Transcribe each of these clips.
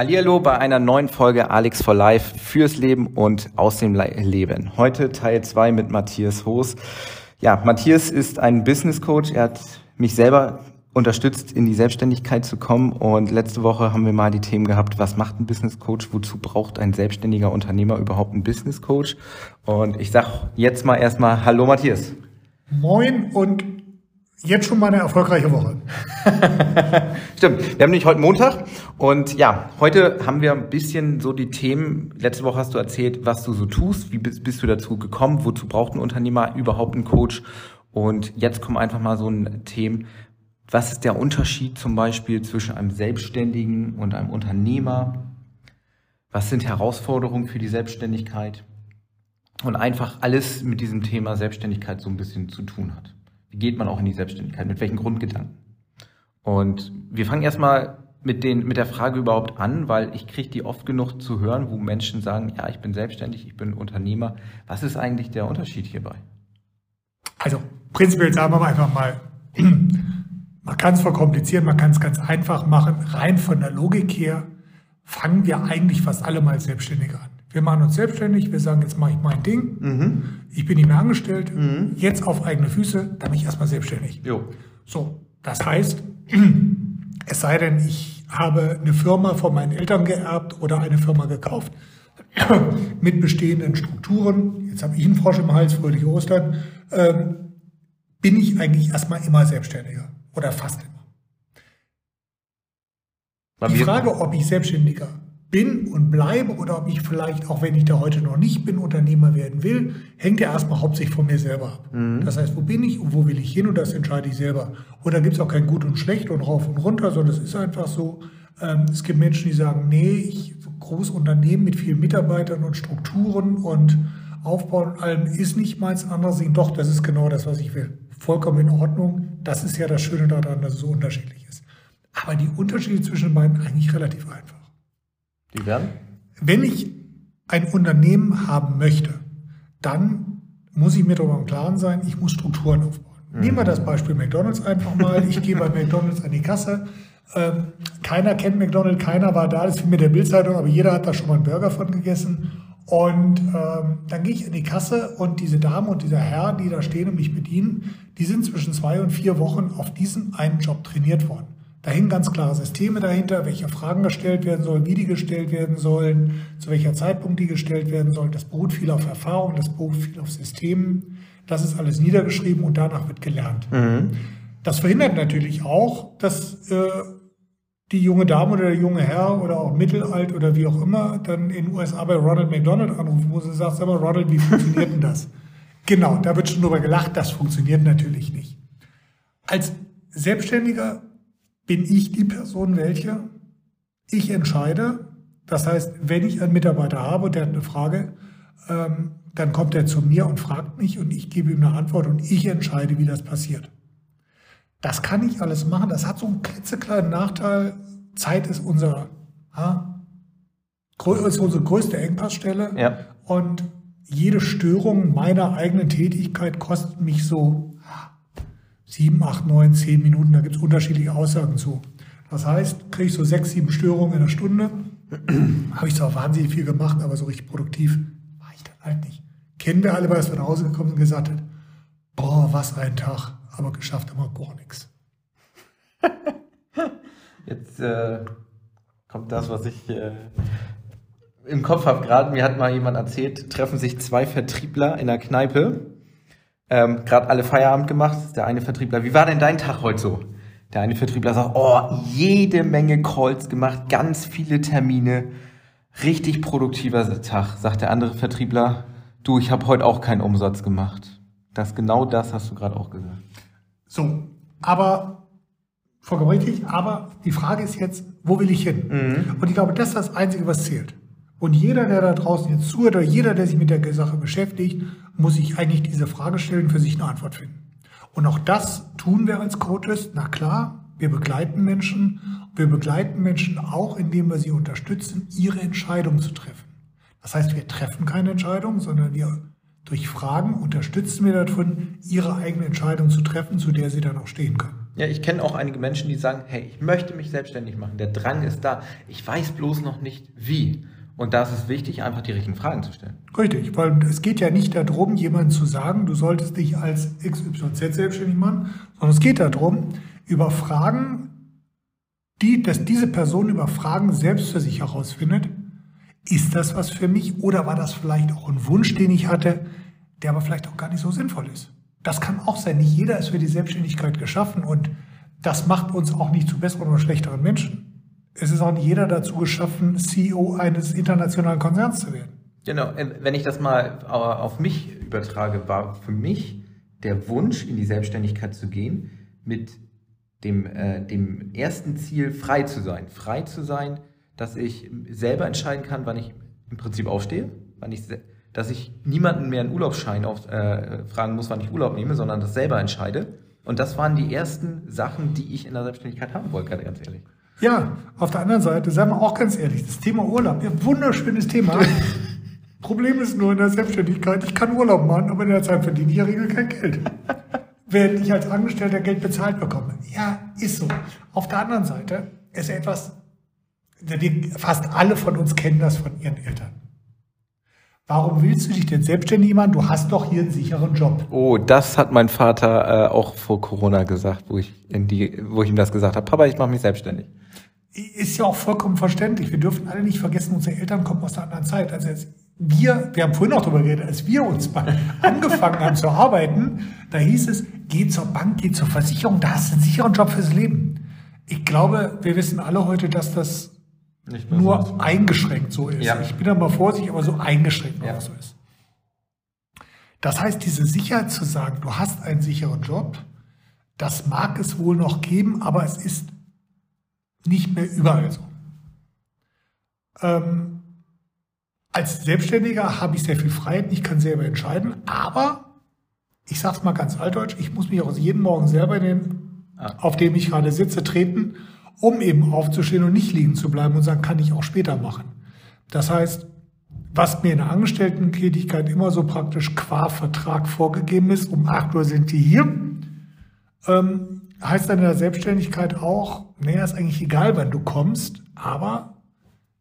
Hallihallo bei einer neuen Folge Alex for Life fürs Leben und aus dem Leben. Heute Teil 2 mit Matthias Hoos. Ja, Matthias ist ein Business Coach. Er hat mich selber unterstützt, in die Selbstständigkeit zu kommen. Und letzte Woche haben wir mal die Themen gehabt, was macht ein Business Coach? Wozu braucht ein selbstständiger Unternehmer überhaupt einen Business Coach? Und ich sag jetzt mal erstmal Hallo Matthias. Moin und jetzt schon mal eine erfolgreiche Woche. Stimmt. Wir haben nämlich heute Montag und ja, heute haben wir ein bisschen so die Themen. Letzte Woche hast du erzählt, was du so tust. Wie bist, du dazu gekommen? Wozu braucht ein Unternehmer überhaupt einen Coach? Und jetzt kommen einfach mal so ein Themen. Was ist der Unterschied zum Beispiel zwischen einem Selbstständigen und einem Unternehmer? Was sind Herausforderungen für die Selbstständigkeit? Und einfach alles mit diesem Thema Selbstständigkeit so ein bisschen zu tun hat. Wie geht man auch in die Selbstständigkeit? Mit welchen Grundgedanken? Und wir fangen erstmal mit, den, mit der Frage überhaupt an, weil ich kriege die oft genug zu hören, wo Menschen sagen, ja, ich bin selbstständig, ich bin Unternehmer. Was ist eigentlich der Unterschied hierbei? Also prinzipiell sagen wir einfach mal, man kann es verkomplizieren, man kann es ganz einfach machen. Rein von der Logik her fangen wir eigentlich fast alle mal Selbstständige an. Wir machen uns selbstständig, wir sagen, jetzt mache ich mein Ding, mhm. ich bin nicht mehr angestellt, mhm. jetzt auf eigene Füße, dann bin ich erstmal selbstständig. Jo. So, das heißt, es sei denn, ich habe eine Firma von meinen Eltern geerbt oder eine Firma gekauft mit bestehenden Strukturen, jetzt habe ich einen Frosch im Hals, fröhliche Ostern, ähm, bin ich eigentlich erstmal immer Selbstständiger oder fast immer. Die Frage, ob ich Selbstständiger bin und bleibe oder ob ich vielleicht, auch wenn ich da heute noch nicht bin, Unternehmer werden will, hängt ja erstmal hauptsächlich von mir selber ab. Mhm. Das heißt, wo bin ich und wo will ich hin und das entscheide ich selber. Oder gibt es auch kein Gut und Schlecht und rauf und runter, sondern es ist einfach so. Ähm, es gibt Menschen, die sagen, nee, ich großes Unternehmen mit vielen Mitarbeitern und Strukturen und Aufbau und allem ist nicht meins. Andere sehen, doch, das ist genau das, was ich will. Vollkommen in Ordnung. Das ist ja das Schöne daran, dass es so unterschiedlich ist. Aber die Unterschiede zwischen beiden eigentlich relativ einfach. Die werden? Wenn ich ein Unternehmen haben möchte, dann muss ich mir darüber im Klaren sein, ich muss Strukturen aufbauen. Mhm. Nehmen wir das Beispiel McDonalds einfach mal. Ich gehe bei McDonalds an die Kasse. Ähm, keiner kennt McDonalds, keiner war da, das ist wie mit der Bildzeitung, aber jeder hat da schon mal einen Burger von gegessen. Und ähm, dann gehe ich in die Kasse und diese Dame und dieser Herr, die da stehen und mich bedienen, die sind zwischen zwei und vier Wochen auf diesen einen Job trainiert worden. Da hängen ganz klare Systeme dahinter, welche Fragen gestellt werden sollen, wie die gestellt werden sollen, zu welcher Zeitpunkt die gestellt werden sollen. Das beruht viel auf Erfahrung, das beruht viel auf Systemen. Das ist alles niedergeschrieben und danach wird gelernt. Mhm. Das verhindert natürlich auch, dass äh, die junge Dame oder der junge Herr oder auch mittelalt oder wie auch immer dann in den USA bei Ronald McDonald anrufen, wo sie sagt, sag mal, Ronald, wie funktioniert denn das? Genau, da wird schon drüber gelacht, das funktioniert natürlich nicht. Als Selbstständiger bin ich die Person welche? Ich entscheide. Das heißt, wenn ich einen Mitarbeiter habe und der hat eine Frage, ähm, dann kommt er zu mir und fragt mich und ich gebe ihm eine Antwort und ich entscheide, wie das passiert. Das kann ich alles machen. Das hat so einen klitzekleinen Nachteil. Zeit ist unser, ha, ist unsere größte Engpassstelle. Ja. Und jede Störung meiner eigenen Tätigkeit kostet mich so sieben, acht, neun, zehn Minuten, da gibt es unterschiedliche Aussagen zu. Das heißt, kriege ich so sechs, sieben Störungen in der Stunde, habe ich zwar wahnsinnig viel gemacht, aber so richtig produktiv war ich dann halt nicht. Kennen wir alle, weil wir nach Hause gekommen sind und gesagt hat, boah, was ein Tag, aber geschafft haben wir gar nichts. Jetzt äh, kommt das, was ich äh, im Kopf habe gerade. Mir hat mal jemand erzählt, treffen sich zwei Vertriebler in der Kneipe ähm, gerade alle Feierabend gemacht. Der eine Vertriebler, wie war denn dein Tag heute so? Der eine Vertriebler sagt, oh, jede Menge Calls gemacht, ganz viele Termine, richtig produktiver Tag. Sagt der andere Vertriebler, du, ich habe heute auch keinen Umsatz gemacht. Das genau das hast du gerade auch gesagt. So, aber vollkommen richtig. Aber die Frage ist jetzt, wo will ich hin? Mhm. Und ich glaube, das ist das Einzige, was zählt. Und jeder, der da draußen jetzt zuhört, oder jeder, der sich mit der Sache beschäftigt, muss sich eigentlich diese Frage stellen, für sich eine Antwort finden. Und auch das tun wir als Coaches. Na klar, wir begleiten Menschen. Wir begleiten Menschen auch, indem wir sie unterstützen, ihre Entscheidung zu treffen. Das heißt, wir treffen keine Entscheidung, sondern wir durch Fragen unterstützen wir davon, ihre eigene Entscheidung zu treffen, zu der sie dann auch stehen können. Ja, ich kenne auch einige Menschen, die sagen, hey, ich möchte mich selbstständig machen. Der Drang ist da. Ich weiß bloß noch nicht wie. Und da ist es wichtig, einfach die richtigen Fragen zu stellen. Richtig, weil es geht ja nicht darum, jemandem zu sagen, du solltest dich als XYZ selbstständig machen, sondern es geht darum, über Fragen, die, dass diese Person über Fragen selbst für sich herausfindet, ist das was für mich oder war das vielleicht auch ein Wunsch, den ich hatte, der aber vielleicht auch gar nicht so sinnvoll ist. Das kann auch sein. Nicht jeder ist für die Selbstständigkeit geschaffen und das macht uns auch nicht zu besseren oder schlechteren Menschen es ist auch nicht jeder dazu geschaffen, CEO eines internationalen Konzerns zu werden. Genau, äh, wenn ich das mal äh, auf mich übertrage, war für mich der Wunsch, in die Selbstständigkeit zu gehen, mit dem, äh, dem ersten Ziel, frei zu sein. Frei zu sein, dass ich selber entscheiden kann, wann ich im Prinzip aufstehe, wann ich, dass ich niemanden mehr einen Urlaubsschein auf, äh, fragen muss, wann ich Urlaub nehme, sondern das selber entscheide. Und das waren die ersten Sachen, die ich in der Selbstständigkeit haben wollte, ganz ehrlich. Ja, auf der anderen Seite, sagen wir auch ganz ehrlich, das Thema Urlaub, ja, wunderschönes Thema. Problem ist nur in der Selbstständigkeit, ich kann Urlaub machen, aber in der Zeit verdiene ich ja regel kein Geld. Während ich als Angestellter Geld bezahlt bekomme. Ja, ist so. Auf der anderen Seite ist etwas, fast alle von uns kennen das von ihren Eltern. Warum willst du dich denn selbstständig machen? Du hast doch hier einen sicheren Job. Oh, das hat mein Vater äh, auch vor Corona gesagt, wo ich, in die, wo ich ihm das gesagt habe. Papa, ich mache mich selbstständig. Ist ja auch vollkommen verständlich. Wir dürfen alle nicht vergessen, unsere Eltern kommen aus einer anderen Zeit. Also jetzt wir, wir haben vorhin noch darüber geredet, als wir uns angefangen haben zu arbeiten, da hieß es, geh zur Bank, geh zur Versicherung, da hast du einen sicheren Job fürs Leben. Ich glaube, wir wissen alle heute, dass das nur so eingeschränkt so ist. Ja. Ich bin da mal vorsichtig, aber so eingeschränkt ja. so ist. Das heißt, diese Sicherheit zu sagen, du hast einen sicheren Job, das mag es wohl noch geben, aber es ist nicht mehr überall so. Ähm, als Selbstständiger habe ich sehr viel Freiheit, ich kann selber entscheiden, aber ich sage es mal ganz altdeutsch, ich muss mich auch jeden Morgen selber in den, ah. auf dem ich gerade sitze, treten um eben aufzustehen und nicht liegen zu bleiben und sagen, kann ich auch später machen. Das heißt, was mir in der Angestelltentätigkeit immer so praktisch qua Vertrag vorgegeben ist, um 8 Uhr sind die hier, ähm, heißt dann in der Selbstständigkeit auch, naja, ist eigentlich egal, wann du kommst, aber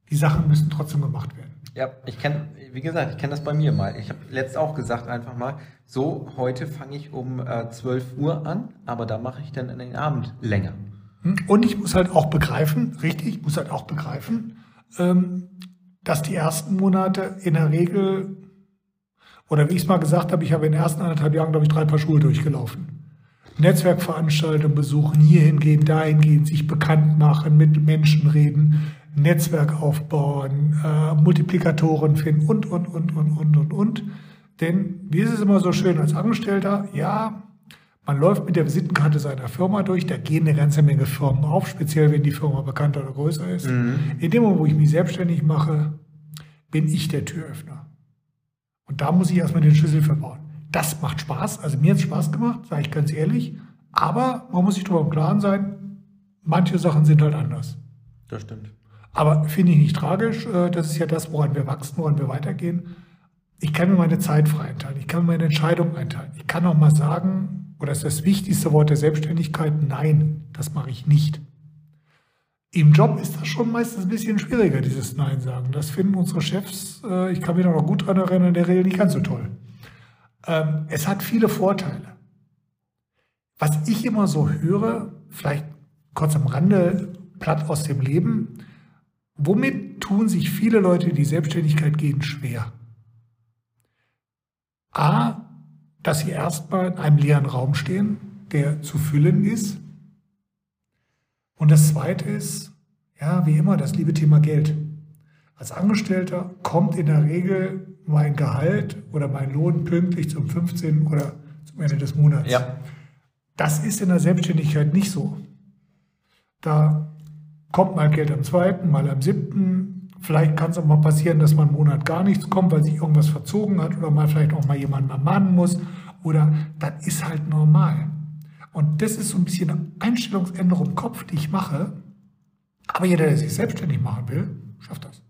die Sachen müssen trotzdem gemacht werden. Ja, ich kenne, wie gesagt, ich kenne das bei mir mal. Ich habe letzt auch gesagt einfach mal, so, heute fange ich um äh, 12 Uhr an, aber da mache ich dann in den Abend länger. Hm? Und ich muss halt auch begreifen, richtig, ich muss halt auch begreifen, ähm, dass die ersten Monate in der Regel, oder wie ich es mal gesagt habe, ich habe in den ersten anderthalb Jahren, glaube ich, drei Paar Schuhe durchgelaufen. Netzwerkveranstaltungen besuchen, hier hingehen, dahin gehen, sich bekannt machen, mit Menschen reden, Netzwerk aufbauen, äh, Multiplikatoren finden und, und, und, und, und, und, und. Denn wie ist es immer so schön als Angestellter? Ja, man läuft mit der Visitenkarte seiner Firma durch, da gehen eine ganze Menge Firmen auf, speziell wenn die Firma bekannter oder größer ist. Mhm. In dem Moment, wo ich mich selbstständig mache, bin ich der Türöffner. Und da muss ich erstmal den Schlüssel verbauen. Das macht Spaß, also mir hat es Spaß gemacht, sage ich ganz ehrlich. Aber man muss sich darüber im Klaren sein, manche Sachen sind halt anders. Das stimmt. Aber finde ich nicht tragisch. Äh, das ist ja das, woran wir wachsen, woran wir weitergehen. Ich kann mir meine Zeit frei einteilen. Ich kann mir meine Entscheidung einteilen. Ich kann auch mal sagen, oder ist das wichtigste Wort der Selbstständigkeit? Nein, das mache ich nicht. Im Job ist das schon meistens ein bisschen schwieriger, dieses Nein sagen. Das finden unsere Chefs, äh, ich kann mich noch gut daran erinnern, in der Regel nicht ganz so toll. Ähm, es hat viele Vorteile. Was ich immer so höre, vielleicht kurz am Rande, platt aus dem Leben, womit tun sich viele Leute, die Selbstständigkeit gehen, schwer? A, dass sie erstmal in einem leeren Raum stehen, der zu füllen ist. Und das Zweite ist, ja, wie immer, das liebe Thema Geld. Als Angestellter kommt in der Regel mein Gehalt oder mein Lohn pünktlich zum 15. oder zum Ende des Monats. Ja. Das ist in der Selbstständigkeit nicht so. Da kommt mal Geld am zweiten, mal am siebten. Vielleicht kann es auch mal passieren, dass man einen Monat gar nichts kommt, weil sich irgendwas verzogen hat oder mal vielleicht auch mal jemand ermahnen muss oder das ist halt normal. Und das ist so ein bisschen eine Einstellungsänderung im Kopf, die ich mache. Aber jeder, der sich selbstständig machen will, schafft das.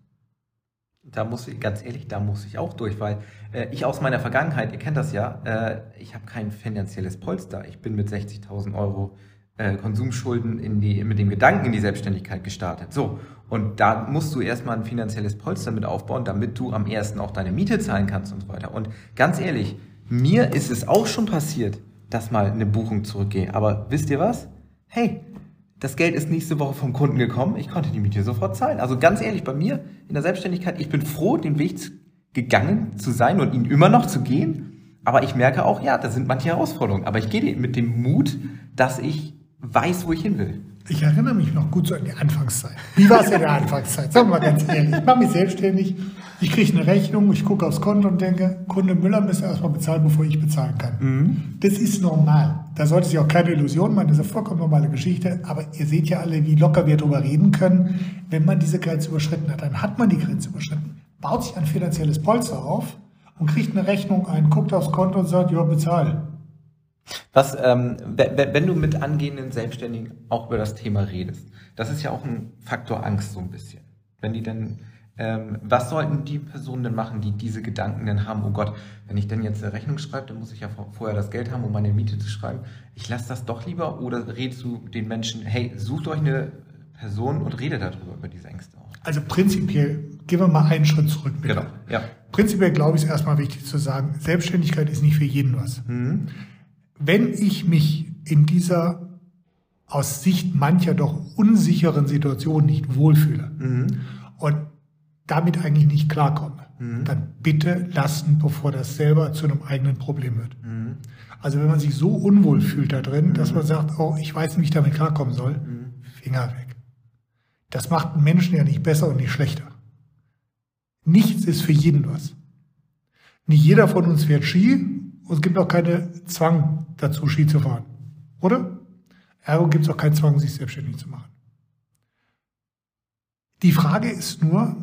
Da muss ich, ganz ehrlich, da muss ich auch durch, weil äh, ich aus meiner Vergangenheit, ihr kennt das ja, äh, ich habe kein finanzielles Polster. Ich bin mit 60.000 Euro äh, Konsumschulden in die, mit dem Gedanken in die Selbstständigkeit gestartet. So. Und da musst du erstmal ein finanzielles Polster mit aufbauen, damit du am ersten auch deine Miete zahlen kannst und so weiter. Und ganz ehrlich, mir ist es auch schon passiert, dass mal eine Buchung zurückgeht. Aber wisst ihr was? Hey, das Geld ist nächste Woche vom Kunden gekommen. Ich konnte die Miete sofort zahlen. Also ganz ehrlich, bei mir in der Selbstständigkeit, ich bin froh, den Weg gegangen zu sein und ihn immer noch zu gehen. Aber ich merke auch, ja, da sind manche Herausforderungen. Aber ich gehe mit dem Mut, dass ich weiß, wo ich hin will. Ich erinnere mich noch gut so an die Anfangszeit. Wie war es in der Anfangszeit? Sagen wir mal ganz ehrlich. Ich mache mich selbstständig. Ich kriege eine Rechnung, ich gucke aufs Konto und denke, Kunde Müller müsste erstmal bezahlen, bevor ich bezahlen kann. Mhm. Das ist normal. Da sollte sich auch keine Illusion machen, das ist eine vollkommen normale Geschichte. Aber ihr seht ja alle, wie locker wir darüber reden können. Wenn man diese Grenze überschritten hat, dann hat man die Grenze überschritten, baut sich ein finanzielles Polster auf und kriegt eine Rechnung ein, guckt aufs Konto und sagt, ja, bezahl. Was, ähm, wenn du mit angehenden Selbstständigen auch über das Thema redest, das ist ja auch ein Faktor Angst so ein bisschen. Wenn die dann, ähm, was sollten die Personen denn machen, die diese Gedanken denn haben, oh Gott, wenn ich denn jetzt eine Rechnung schreibe, dann muss ich ja vorher das Geld haben, um meine Miete zu schreiben. Ich lasse das doch lieber oder redest du den Menschen, hey, sucht euch eine Person und redet darüber, über diese Ängste auch. Also prinzipiell, gehen wir mal einen Schritt zurück. Bitte. Genau, ja. Prinzipiell glaube ich es erstmal wichtig zu sagen, Selbstständigkeit ist nicht für jeden was. Mhm wenn ich mich in dieser aus Sicht mancher doch unsicheren Situation nicht wohlfühle mhm. und damit eigentlich nicht klarkomme, mhm. dann bitte lassen, bevor das selber zu einem eigenen Problem wird. Mhm. Also wenn man sich so unwohl fühlt da drin, dass man sagt, oh, ich weiß nicht, wie ich damit klarkommen soll, mhm. Finger weg. Das macht einen Menschen ja nicht besser und nicht schlechter. Nichts ist für jeden was. Nicht jeder von uns fährt Ski und es gibt auch keinen Zwang dazu, Ski zu fahren. Oder? Ergo gibt es auch keinen Zwang, sich selbstständig zu machen. Die Frage ist nur,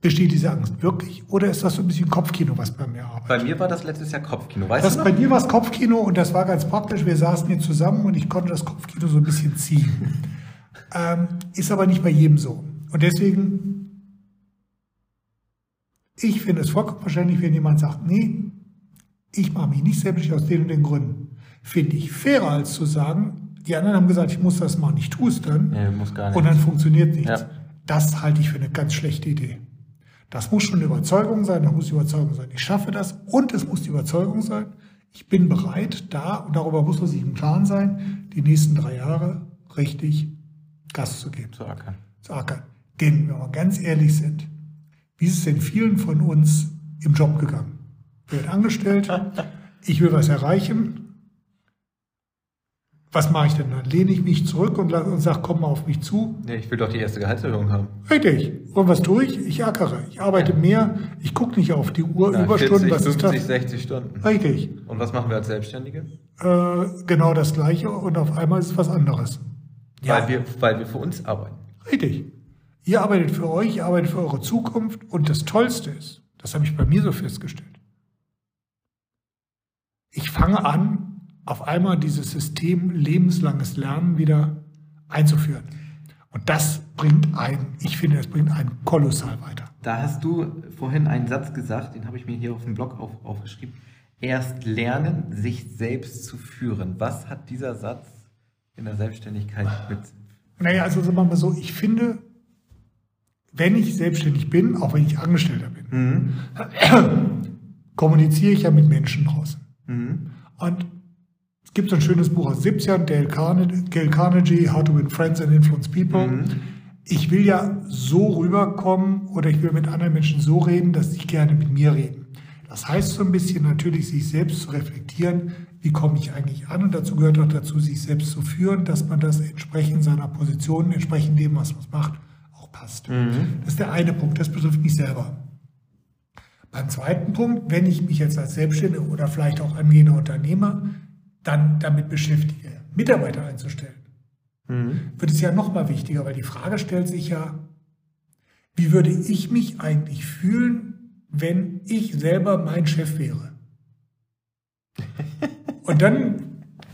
besteht diese Angst wirklich oder ist das so ein bisschen Kopfkino, was bei mir arbeitet? Bei mir war das letztes Jahr Kopfkino, weißt das, du? Noch? Bei dir war es Kopfkino und das war ganz praktisch. Wir saßen hier zusammen und ich konnte das Kopfkino so ein bisschen ziehen. ähm, ist aber nicht bei jedem so. Und deswegen ich finde es vollkommen verständlich, wenn jemand sagt, nee, ich mache mich nicht selbstständig aus den und den Gründen. Finde ich fairer, als zu sagen, die anderen haben gesagt, ich muss das machen, ich tue es dann. Nee, muss gar nicht. Und dann funktioniert nichts. Ja. Das halte ich für eine ganz schlechte Idee. Das muss schon eine Überzeugung sein, das muss die Überzeugung sein, ich schaffe das und es muss die Überzeugung sein, ich bin bereit, da, und darüber muss man sich im Klaren sein, die nächsten drei Jahre richtig Gas zu geben. Zu ackern. Zu ackern. Denn, wenn wir ganz ehrlich sind, wie ist es denn vielen von uns im Job gegangen? Wird angestellt, ich will was erreichen. Was mache ich denn dann? Lehne ich mich zurück und, und sage, komm mal auf mich zu? Nee, ich will doch die erste Gehaltserhöhung haben. Richtig. Und was tue ich? Ich ackere. Ich arbeite mehr. Ich gucke nicht auf die Uhr, Na, Überstunden. 40, was 50, ist das? 60 Stunden. Richtig. Und was machen wir als Selbstständige? Äh, genau das Gleiche und auf einmal ist es was anderes. Ja. Weil, wir, weil wir für uns arbeiten. Richtig. Ihr arbeitet für euch, ihr arbeitet für eure Zukunft und das Tollste ist, das habe ich bei mir so festgestellt, ich fange an, auf einmal dieses System lebenslanges Lernen wieder einzuführen. Und das bringt einen, ich finde, es bringt einen kolossal weiter. Da hast du vorhin einen Satz gesagt, den habe ich mir hier auf dem Blog auf, aufgeschrieben. Erst lernen, sich selbst zu führen. Was hat dieser Satz in der Selbstständigkeit mit? Naja, also sagen wir mal so, ich finde, wenn ich selbstständig bin, auch wenn ich Angestellter bin, mhm. kommuniziere ich ja mit Menschen draußen. Mhm. Und gibt so ein schönes Buch aus 70ern, Dale Carnegie, Carnegie, How to Win Friends and Influence People. Mhm. Ich will ja so rüberkommen oder ich will mit anderen Menschen so reden, dass sie gerne mit mir reden. Das heißt so ein bisschen natürlich, sich selbst zu reflektieren, wie komme ich eigentlich an? Und dazu gehört auch dazu, sich selbst zu führen, dass man das entsprechend seiner Position, entsprechend dem, was man macht, passt. Mhm. Das ist der eine Punkt, das betrifft mich selber. Beim zweiten Punkt, wenn ich mich jetzt als Selbstständiger oder vielleicht auch angehender Unternehmer dann damit beschäftige, Mitarbeiter einzustellen, mhm. wird es ja nochmal wichtiger, weil die Frage stellt sich ja, wie würde ich mich eigentlich fühlen, wenn ich selber mein Chef wäre? Und dann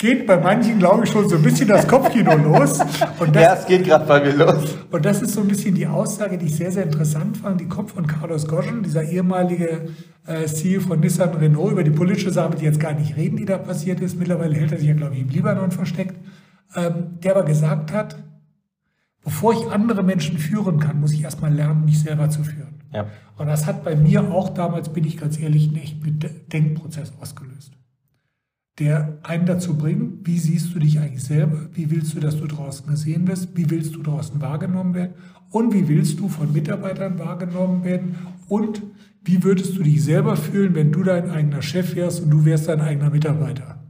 geht bei manchen, glaube ich, schon so ein bisschen das Kopfkino los. Und das, ja, es geht gerade bei mir los. Und das ist so ein bisschen die Aussage, die ich sehr, sehr interessant fand. Die kommt von Carlos Goschen, dieser ehemalige äh, CEO von Nissan Renault, über die politische Sache, die jetzt gar nicht reden, die da passiert ist. Mittlerweile hält er sich ja, glaube ich, im Libanon versteckt. Ähm, der aber gesagt hat, bevor ich andere Menschen führen kann, muss ich erstmal lernen, mich selber zu führen. Ja. Und das hat bei mir auch damals, bin ich ganz ehrlich, einen echten Denkprozess ausgelöst der einen dazu bringt, wie siehst du dich eigentlich selber, wie willst du, dass du draußen gesehen wirst, wie willst du draußen wahrgenommen werden und wie willst du von Mitarbeitern wahrgenommen werden und wie würdest du dich selber fühlen, wenn du dein eigener Chef wärst und du wärst dein eigener Mitarbeiter.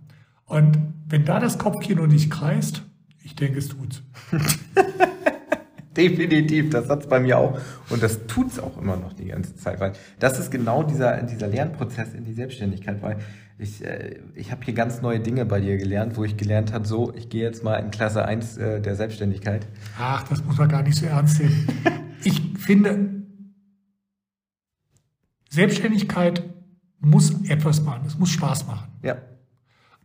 Und wenn da das Kopfkino nicht kreist, ich denke, es tut's. Definitiv, das hat's bei mir auch. Und das tut's auch immer noch die ganze Zeit, weil das ist genau dieser, dieser Lernprozess in die Selbstständigkeit, weil ich, äh, ich habe hier ganz neue Dinge bei dir gelernt, wo ich gelernt habe, so, ich gehe jetzt mal in Klasse 1 äh, der Selbstständigkeit. Ach, das muss man gar nicht so ernst sehen. ich finde, Selbstständigkeit muss etwas machen, es muss Spaß machen. Ja.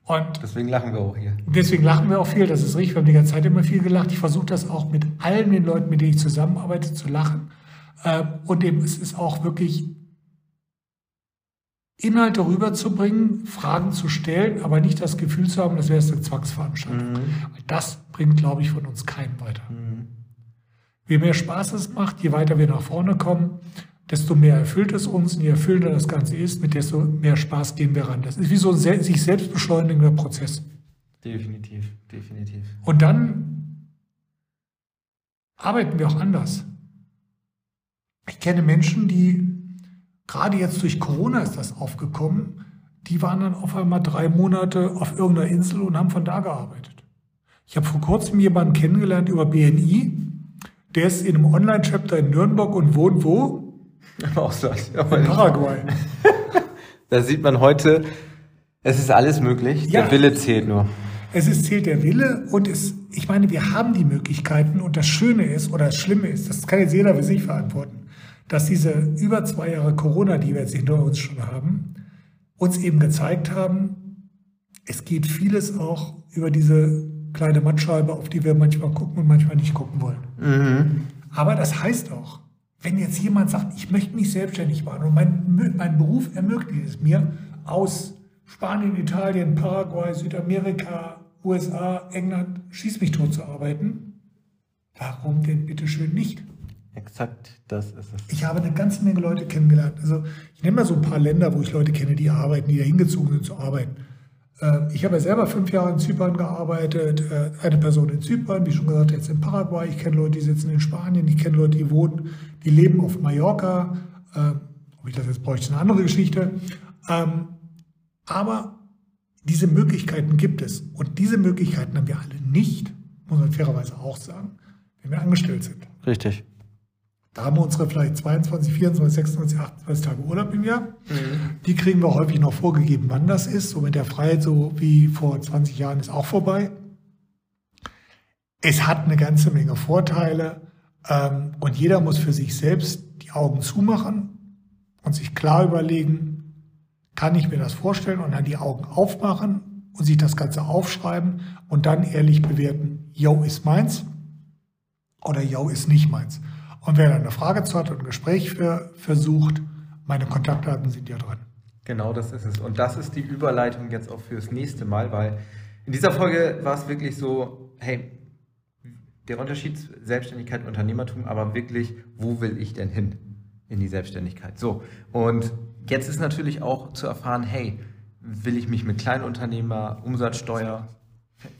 Und deswegen lachen wir auch hier. Deswegen lachen wir auch viel, das ist richtig. Wir haben die ganze Zeit immer viel gelacht. Ich versuche das auch mit allen den Leuten, mit denen ich zusammenarbeite, zu lachen. Äh, und eben, es ist auch wirklich Inhalte rüberzubringen, Fragen zu stellen, aber nicht das Gefühl zu haben, das wäre eine Zwangsveranstaltung. Mhm. Das bringt, glaube ich, von uns keinen weiter. Mhm. Je mehr Spaß es macht, je weiter wir nach vorne kommen, desto mehr erfüllt es uns und je erfüllender das Ganze ist, mit desto mehr Spaß gehen wir ran. Das ist wie so ein sich selbst beschleunigender Prozess. Definitiv, definitiv. Und dann arbeiten wir auch anders. Ich kenne Menschen, die gerade jetzt durch Corona ist das aufgekommen, die waren dann auf einmal drei Monate auf irgendeiner Insel und haben von da gearbeitet. Ich habe vor kurzem jemanden kennengelernt über BNI, der ist in einem Online-Chapter in Nürnberg und wohnt wo? Im Ausland. In Paraguay. da sieht man heute, es ist alles möglich, ja, der Wille zählt nur. Es ist, zählt der Wille und es, ich meine, wir haben die Möglichkeiten und das Schöne ist oder das Schlimme ist, das kann jetzt jeder für sich verantworten dass diese über zwei Jahre Corona, die wir jetzt hinter uns schon haben, uns eben gezeigt haben, es geht vieles auch über diese kleine Mattscheibe, auf die wir manchmal gucken und manchmal nicht gucken wollen. Mhm. Aber das heißt auch, wenn jetzt jemand sagt, ich möchte mich selbstständig machen und mein, mein Beruf ermöglicht es mir, aus Spanien, Italien, Paraguay, Südamerika, USA, England, schieß mich tot zu arbeiten, warum denn bitte schön nicht? Exakt, das ist es. Ich habe eine ganze Menge Leute kennengelernt. Also ich nehme mal so ein paar Länder, wo ich Leute kenne, die arbeiten, die da hingezogen sind zu arbeiten. Ähm, ich habe ja selber fünf Jahre in Zypern gearbeitet, äh, eine Person in Zypern, wie schon gesagt, jetzt in Paraguay. Ich kenne Leute, die sitzen in Spanien, ich kenne Leute, die wohnen, die leben auf Mallorca. Ähm, ob ich das jetzt bräuchte, ist eine andere Geschichte. Ähm, aber diese Möglichkeiten gibt es. Und diese Möglichkeiten haben wir alle nicht, muss man fairerweise auch sagen, wenn wir angestellt sind. Richtig. Da haben wir unsere vielleicht 22, 24, 26, 28 Tage Urlaub im Jahr. Mhm. Die kriegen wir häufig noch vorgegeben, wann das ist. So mit der Freiheit, so wie vor 20 Jahren, ist auch vorbei. Es hat eine ganze Menge Vorteile ähm, und jeder muss für sich selbst die Augen zumachen und sich klar überlegen, kann ich mir das vorstellen und dann die Augen aufmachen und sich das Ganze aufschreiben und dann ehrlich bewerten, yo ist meins oder yo ist nicht meins. Und wer dann eine Frage zu hat und ein Gespräch für, versucht, meine Kontaktdaten sind ja drin. Genau, das ist es. Und das ist die Überleitung jetzt auch fürs nächste Mal, weil in dieser Folge war es wirklich so, hey, der Unterschied Selbstständigkeit und Unternehmertum, aber wirklich, wo will ich denn hin in die Selbstständigkeit? So, und jetzt ist natürlich auch zu erfahren, hey, will ich mich mit Kleinunternehmer, Umsatzsteuer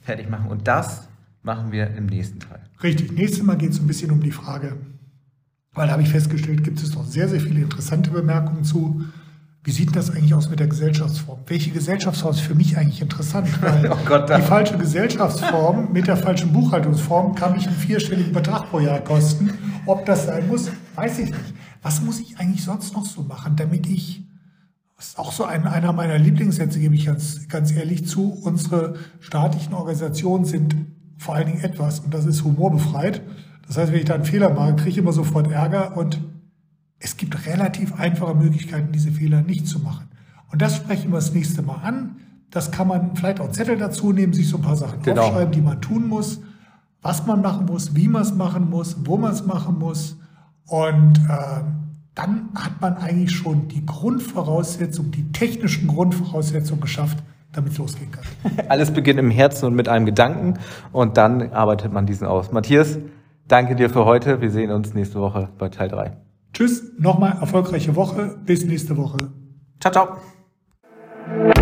fertig machen? Und das machen wir im nächsten Teil. Richtig, nächstes Mal geht es ein bisschen um die Frage, weil da habe ich festgestellt, gibt es noch sehr, sehr viele interessante Bemerkungen zu. Wie sieht das eigentlich aus mit der Gesellschaftsform? Welche Gesellschaftsform ist für mich eigentlich interessant? Weil oh Gott, die falsche Gesellschaftsform mit der falschen Buchhaltungsform kann mich einen vierstelligen Betrag pro Jahr kosten. Ob das sein muss, weiß ich nicht. Was muss ich eigentlich sonst noch so machen, damit ich, das ist auch so ein, einer meiner Lieblingssätze, gebe ich ganz, ganz ehrlich zu, unsere staatlichen Organisationen sind vor allen Dingen etwas, und das ist humorbefreit, das heißt, wenn ich da einen Fehler mache, kriege ich immer sofort Ärger und es gibt relativ einfache Möglichkeiten, diese Fehler nicht zu machen. Und das sprechen wir das nächste Mal an. Das kann man vielleicht auch einen Zettel dazu nehmen, sich so ein paar Sachen Genau. aufschreiben, die man tun muss, was man machen muss, wie man es machen muss, wo man es machen muss. Und äh, dann hat man eigentlich schon die Grundvoraussetzung, die technischen Grundvoraussetzungen geschafft, damit es losgehen kann. Alles beginnt im Herzen und mit einem Gedanken und dann arbeitet man diesen aus. Matthias, danke dir für heute. Wir sehen uns nächste Woche bei Teil 3. Tschüss, nochmal erfolgreiche Woche, bis nächste Woche. Ciao, ciao.